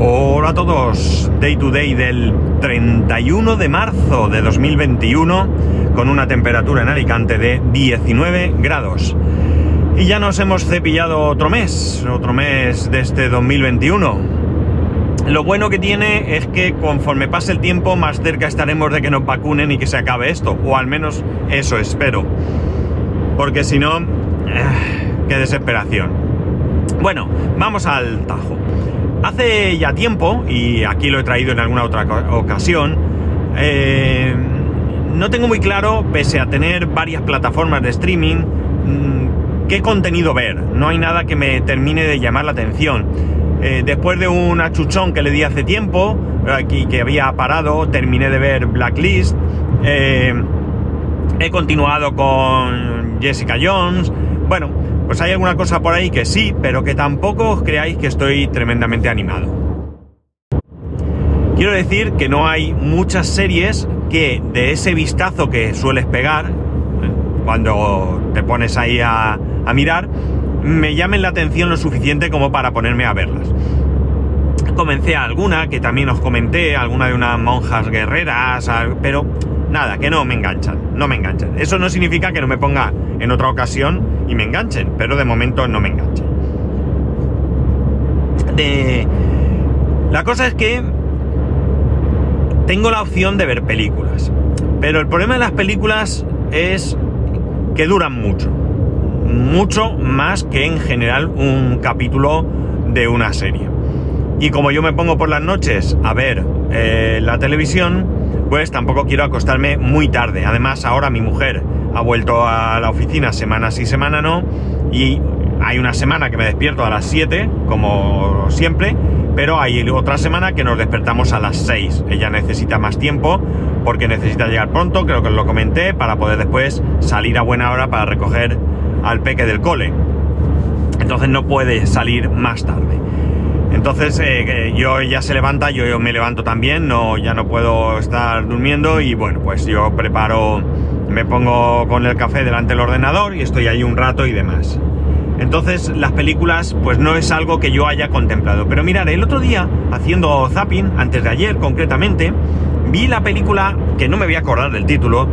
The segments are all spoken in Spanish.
Hola a todos, Day to Day del 31 de marzo de 2021 con una temperatura en Alicante de 19 grados. Y ya nos hemos cepillado otro mes, otro mes de este 2021. Lo bueno que tiene es que conforme pase el tiempo más cerca estaremos de que nos vacunen y que se acabe esto, o al menos eso espero. Porque si no, eh, qué desesperación. Bueno, vamos al tajo. Hace ya tiempo, y aquí lo he traído en alguna otra ocasión, eh, no tengo muy claro, pese a tener varias plataformas de streaming, mm, qué contenido ver. No hay nada que me termine de llamar la atención. Eh, después de un achuchón que le di hace tiempo, aquí que había parado, terminé de ver Blacklist. Eh, he continuado con Jessica Jones. Bueno, pues hay alguna cosa por ahí que sí, pero que tampoco os creáis que estoy tremendamente animado. Quiero decir que no hay muchas series que de ese vistazo que sueles pegar, cuando te pones ahí a, mirar, me llamen la atención lo suficiente como para ponerme a verlas. Comencé a alguna, que también os comenté, alguna de unas monjas guerreras, pero nada, que no me enganchan, no me enganchan. Eso no significa que no me ponga en otra ocasión y me enganchen, pero de momento no me enganchen. De... La cosa es que tengo la opción de ver películas, pero el problema de las películas es que duran mucho, mucho más que en general un capítulo de una serie. Y como yo me pongo por las noches a ver eh, la televisión, pues tampoco quiero acostarme muy tarde. Además, ahora mi mujer ha vuelto a la oficina semanas y semana no, y hay una semana que me despierto a las 7, como siempre, pero hay otra semana que nos despertamos a las 6. Ella necesita más tiempo porque necesita llegar pronto, creo que os lo comenté, para poder después salir a buena hora para recoger al peque del cole. Entonces no puede salir más tarde. Entonces eh, yo ya se levanta, yo, me levanto también, no, ya no puedo estar durmiendo y bueno, pues yo preparo me pongo con el café delante del ordenador y estoy ahí un rato y demás. Entonces las películas pues no es algo que yo haya contemplado. Pero mirad, el otro día, haciendo zapping, antes de ayer concretamente, vi la película, que no me voy a acordar del título,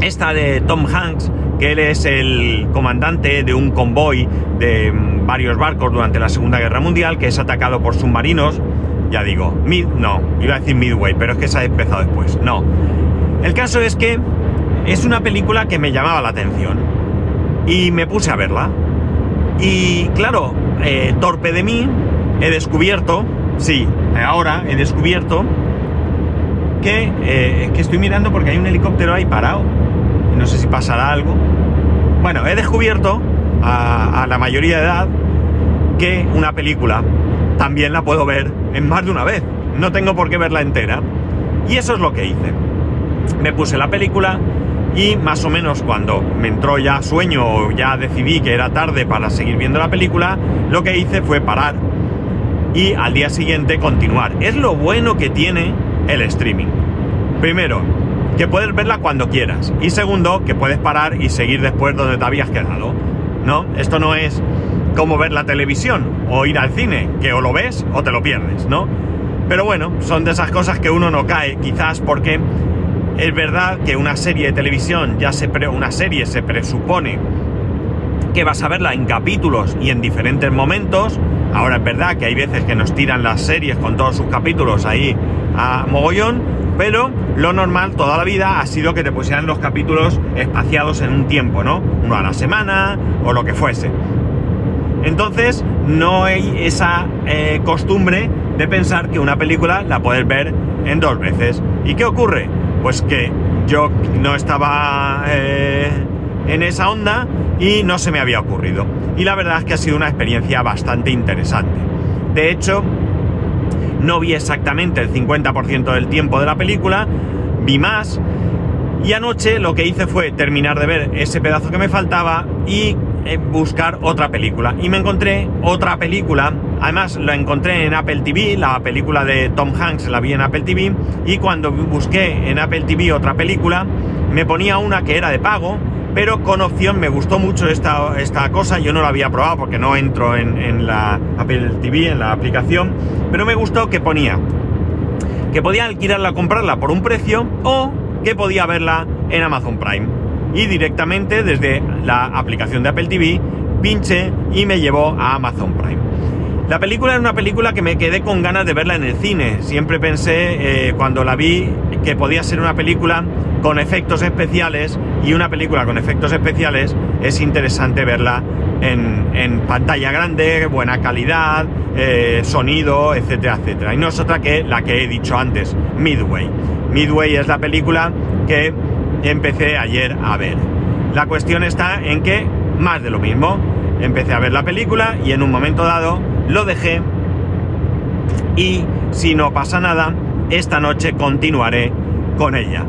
esta de Tom Hanks, que él es el comandante de un convoy de varios barcos durante la Segunda Guerra Mundial, que es atacado por submarinos. Ya digo, mid, no, iba a decir Midway, pero es que se ha empezado después. No. El caso es que es una película que me llamaba la atención. Y me puse a verla. Y claro, eh, torpe de mí, he descubierto, sí, ahora he descubierto que, eh, que estoy mirando porque hay un helicóptero ahí parado. No sé si pasará algo. Bueno, he descubierto a, la mayoría de edad que una película también la puedo ver en más de una vez. No tengo por qué verla entera. Y eso es lo que hice. Me puse la película, y más o menos cuando me entró ya sueño o ya decidí que era tarde para seguir viendo la película, lo que hice fue parar y al día siguiente continuar. Es lo bueno que tiene el streaming. Primero, que puedes verla cuando quieras. Y segundo, que puedes parar y seguir después donde te habías quedado. ¿No? Esto no es como ver la televisión o ir al cine, que o lo ves o te lo pierdes, ¿no? Pero bueno, son de esas cosas que uno no cae, quizás porque es verdad que una serie de televisión, ya se pre una serie se presupone que vas a verla en capítulos y en diferentes momentos. Ahora es verdad que hay veces que nos tiran las series con todos sus capítulos ahí a mogollón, pero lo normal toda la vida ha sido que te pusieran los capítulos espaciados en un tiempo, ¿no? Uno a la semana o lo que fuese. Entonces no hay esa eh, costumbre de pensar que una película la puedes ver en dos veces. ¿Y qué ocurre? pues que yo no estaba eh, en esa onda y no se me había ocurrido. Y la verdad es que ha sido una experiencia bastante interesante. De hecho, no vi exactamente el 50% del tiempo de la película, vi más. Y anoche lo que hice fue terminar de ver ese pedazo que me faltaba y eh, buscar otra película. Y me encontré otra película, además la encontré en Apple TV, la película de Tom Hanks la vi en Apple TV, y cuando busqué en Apple TV otra película, me ponía una que era de pago, pero con opción me gustó mucho esta, esta cosa, yo no la había probado porque no entro en, en la Apple TV, en la aplicación, pero me gustó que ponía que podía alquilarla, comprarla por un precio o que podía verla en Amazon Prime. Y directamente desde la aplicación de Apple TV pinché y me llevó a Amazon Prime. La película es una película que me quedé con ganas de verla en el cine. Siempre pensé eh, cuando la vi que podía ser una película con efectos especiales y una película con efectos especiales es interesante verla en, pantalla grande, buena calidad, eh, sonido, etcétera, etcétera. Y no es otra que la que he dicho antes, Midway. Midway es la película que empecé ayer a ver. La cuestión está en que más de lo mismo. Empecé a ver la película y en un momento dado lo dejé y si no pasa nada, esta noche continuaré con ella.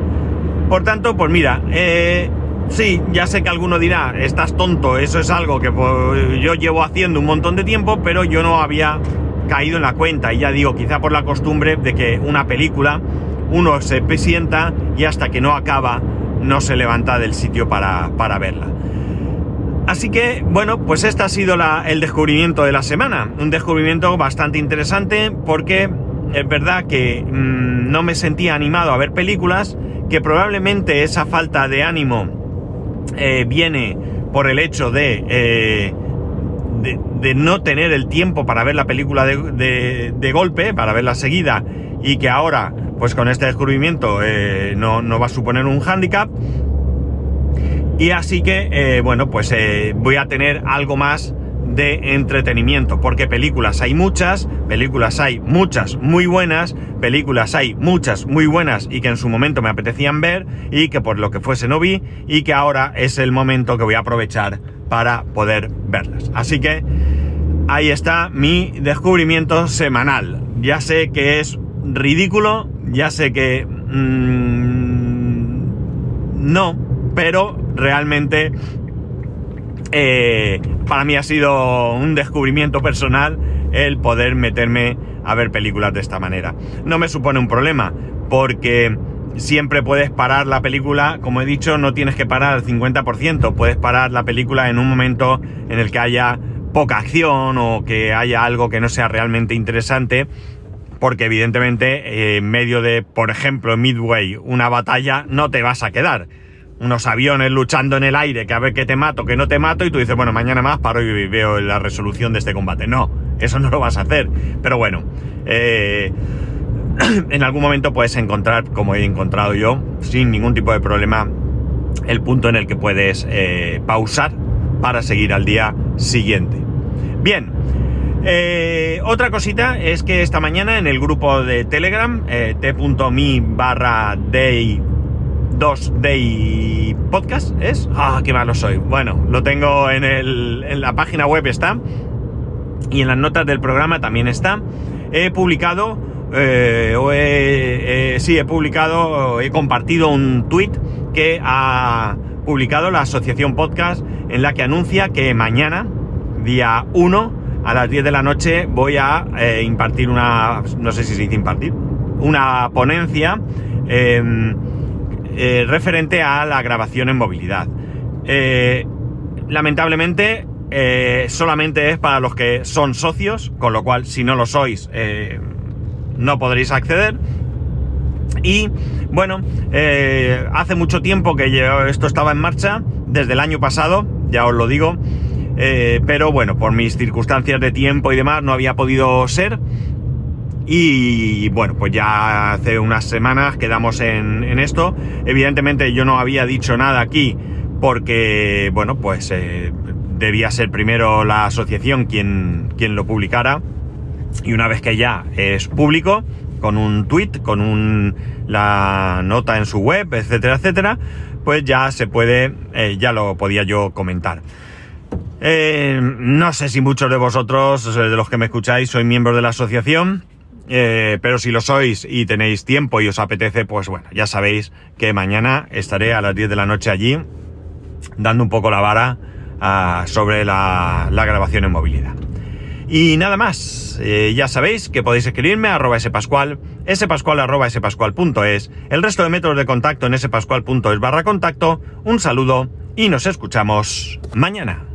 Por tanto, pues mira, eh, sí, ya sé que alguno dirá, estás tonto, eso es algo que pues, yo llevo haciendo un montón de tiempo, pero yo no había caído en la cuenta. Y ya digo, quizá por la costumbre de que una película uno se sienta y hasta que no acaba no se levanta del sitio para, para verla. Así que, bueno, pues este ha sido el descubrimiento de la semana. Un descubrimiento bastante interesante porque es verdad que mm, no me sentía animado a ver películas, que probablemente esa falta de ánimo eh, viene por el hecho de, eh, de, no tener el tiempo para ver la película de, golpe, para verla seguida, y que ahora, pues con este descubrimiento, eh, no, no va a suponer un hándicap. Y así que, bueno, pues voy a tener algo más de entretenimiento, porque películas hay muchas, películas hay muchas muy buenas, películas hay muchas muy buenas y que en su momento me apetecían ver y que por lo que fuese no vi y que ahora es el momento que voy a aprovechar para poder verlas. Así que ahí está mi descubrimiento semanal. Ya sé que es ridículo, ya sé que... Mm, no, pero realmente eh, para mí ha sido un descubrimiento personal el poder meterme a ver películas de esta manera. No me supone un problema, porque siempre puedes parar la película, como he dicho, no tienes que parar al 50%, puedes parar la película en un momento en el que haya poca acción o que haya algo que no sea realmente interesante, porque evidentemente en medio de, por ejemplo, Midway, una batalla, no te vas a quedar unos aviones luchando en el aire, que a ver que te mato, que no te mato, y tú dices, bueno, mañana más paro y veo la resolución de este combate. No, eso no lo vas a hacer. Pero bueno, eh, en algún momento puedes encontrar, como he encontrado yo, sin ningún tipo de problema, el punto en el que puedes eh, pausar para seguir al día siguiente. Bien, eh, otra cosita es que esta mañana en el grupo de Telegram, t.me barra day 2 Day Podcast, ¿es? Ah, qué malo soy. Bueno, lo tengo en, el, en la página web está. Y en las notas del programa también está. He publicado, eh, o he, sí, he publicado, he compartido un tweet que ha publicado la Asociación Podcast en la que anuncia que mañana, día 1, a las 10 de la noche, voy a eh, impartir una, no sé si se dice impartir, una ponencia. Eh, eh, referente a la grabación en movilidad. Eh, lamentablemente, eh, solamente es para los que son socios, con lo cual, si no lo sois, no podréis acceder. Y bueno, hace mucho tiempo que esto estaba en marcha, desde el año pasado, ya os lo digo, pero bueno, por mis circunstancias de tiempo y demás no había podido ser. Y bueno, pues ya hace unas semanas quedamos en, esto. Evidentemente yo no había dicho nada aquí porque, bueno, pues eh, debía ser primero la asociación quien, quien lo publicara. Y una vez que ya es público, con un tweet, con un, la nota en su web, etcétera, etcétera, pues ya se puede, eh, ya lo podía yo comentar. Eh, no sé si muchos de vosotros, de los que me escucháis, sois miembros de la asociación. Eh, pero si lo sois y tenéis tiempo y os apetece, pues bueno, ya sabéis que mañana estaré a las 10 de la noche allí dando un poco la vara ah, sobre la, grabación en movilidad. Y nada más, eh, ya sabéis que podéis escribirme a arroba spascual, spascual arroba spascual.es, el resto de métodos de contacto en spascual.es barra contacto, un saludo y nos escuchamos mañana.